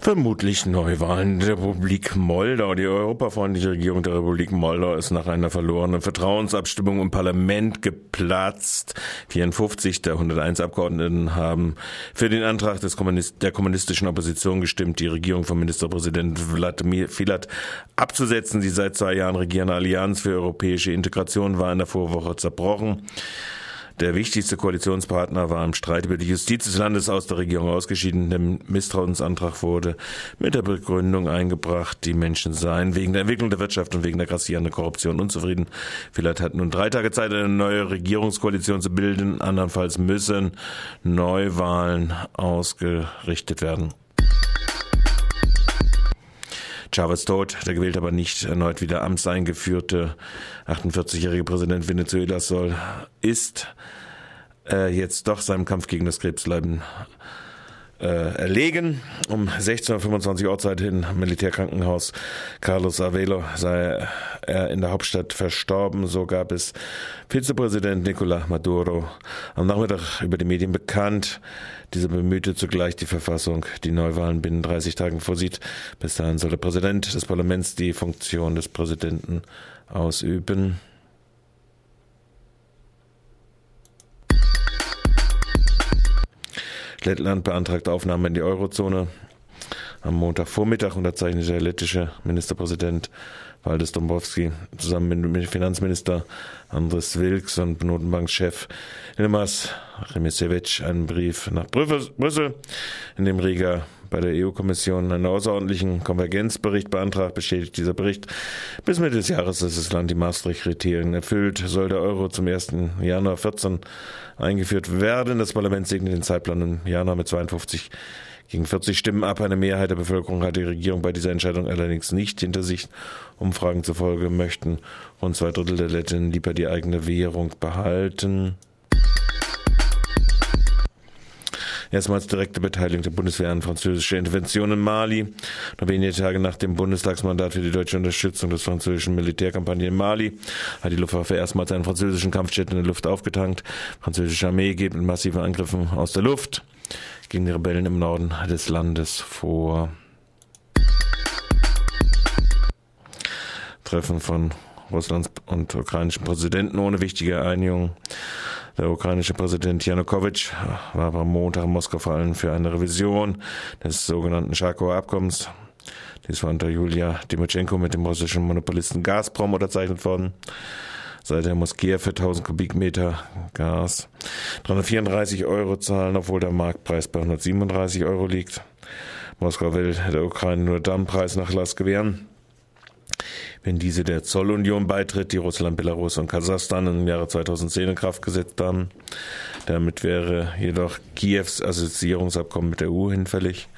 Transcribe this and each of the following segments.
Vermutlich Neuwahlen der Republik Moldau. Die europafreundliche Regierung der Republik Moldau ist nach einer verlorenen Vertrauensabstimmung im Parlament geplatzt. 54 der 101 Abgeordneten haben für den Antrag des Kommunist der kommunistischen Opposition gestimmt, die Regierung von Ministerpräsident Wladimir Filat abzusetzen. Die seit zwei Jahren regierende Allianz für europäische Integration war in der Vorwoche zerbrochen. Der wichtigste Koalitionspartner war im Streit über die Justiz des Landes aus der Regierung ausgeschieden. Der Misstrauensantrag wurde mit der Begründung eingebracht, die Menschen seien wegen der Entwicklung der Wirtschaft und wegen der grassierenden Korruption unzufrieden. Vielleicht hat nun drei Tage Zeit, eine neue Regierungskoalition zu bilden. Andernfalls müssen Neuwahlen ausgerichtet werden. Chavez tot, der gewählt aber nicht erneut wieder amtseingeführte 48-jährige Präsident Venezuelas soll, ist äh, jetzt doch seinem Kampf gegen das Krebsleiden erlegen. Um 16.25 Uhr Ortszeit im Militärkrankenhaus Carlos Avelo sei er in der Hauptstadt verstorben. So gab es Vizepräsident Nicolás Maduro am Nachmittag über die Medien bekannt. Dieser bemühte zugleich die Verfassung, die Neuwahlen binnen 30 Tagen vorsieht. Bis dahin soll der Präsident des Parlaments die Funktion des Präsidenten ausüben. Lettland beantragt Aufnahme in die Eurozone. Am Montagvormittag unterzeichnete der lettische Ministerpräsident Valdis Dombrovski zusammen mit Finanzminister Andres Wilks und Notenbankchef Ilmas Remisevic einen Brief nach Brüssel, in dem Riga bei der EU-Kommission einen außerordentlichen Konvergenzbericht beantragt, bestätigt dieser Bericht. Bis Mitte des Jahres ist das Land die Maastricht-Kriterien erfüllt, soll der Euro zum 1. Januar 14 eingeführt werden. Das Parlament segnet den Zeitplan im Januar mit 52 gegen 40 Stimmen ab. Eine Mehrheit der Bevölkerung hat die Regierung bei dieser Entscheidung allerdings nicht hinter sich. Umfragen zufolge möchten rund zwei Drittel der Letten lieber die eigene Währung behalten. Erstmals direkte Beteiligung der Bundeswehr an französischer Intervention in Mali. Nur wenige Tage nach dem Bundestagsmandat für die deutsche Unterstützung des französischen Militärkampagne in Mali hat die Luftwaffe erstmals einen französischen Kampfjet in der Luft aufgetankt. Französische Armee geht mit massiven Angriffen aus der Luft gegen die Rebellen im Norden des Landes vor. Treffen von Russlands und ukrainischen Präsidenten ohne wichtige Einigung. Der ukrainische Präsident Janukowitsch war am Montag in Moskau vor allem für eine Revision des sogenannten Charkower Abkommens. Dies war unter Julia Timoschenko mit dem russischen Monopolisten Gazprom unterzeichnet worden. Seither muss Kiew für 1000 Kubikmeter Gas 334 Euro zahlen, obwohl der Marktpreis bei 137 Euro liegt. Moskau will der Ukraine nur dann Preisnachlass gewähren, wenn diese der Zollunion beitritt, die Russland, Belarus und Kasachstan im Jahre 2010 in Kraft gesetzt haben. Damit wäre jedoch Kiews Assoziierungsabkommen mit der EU hinfällig.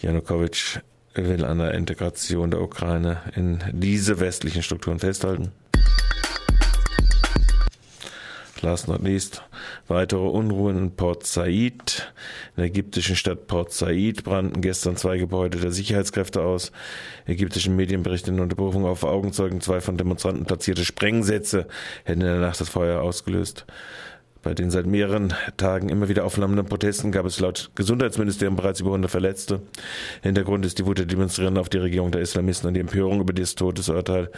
Janukowitsch will an der Integration der Ukraine in diese westlichen Strukturen festhalten. Last not least, weitere Unruhen in Port Said. In der ägyptischen Stadt Port Said brannten gestern zwei Gebäude der Sicherheitskräfte aus. Ägyptischen Medien berichten unter Berufung auf Augenzeugen zwei von Demonstranten platzierte Sprengsätze hätten in der Nacht das Feuer ausgelöst. Bei den seit mehreren Tagen immer wieder aufflammenden Protesten gab es laut Gesundheitsministerium bereits über 100 Verletzte. Hintergrund ist die Wut der Demonstrierenden auf die Regierung der Islamisten und die Empörung über das Todesurteil.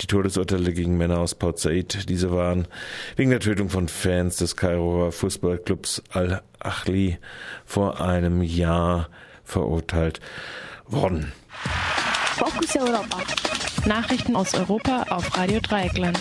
Die Todesurteile gegen Männer aus Port Said. Diese waren wegen der Tötung von Fans des Kairoer Fußballclubs Al-Achli vor einem Jahr verurteilt worden. Fokus Europa. Nachrichten aus Europa auf Radio Dreieckland.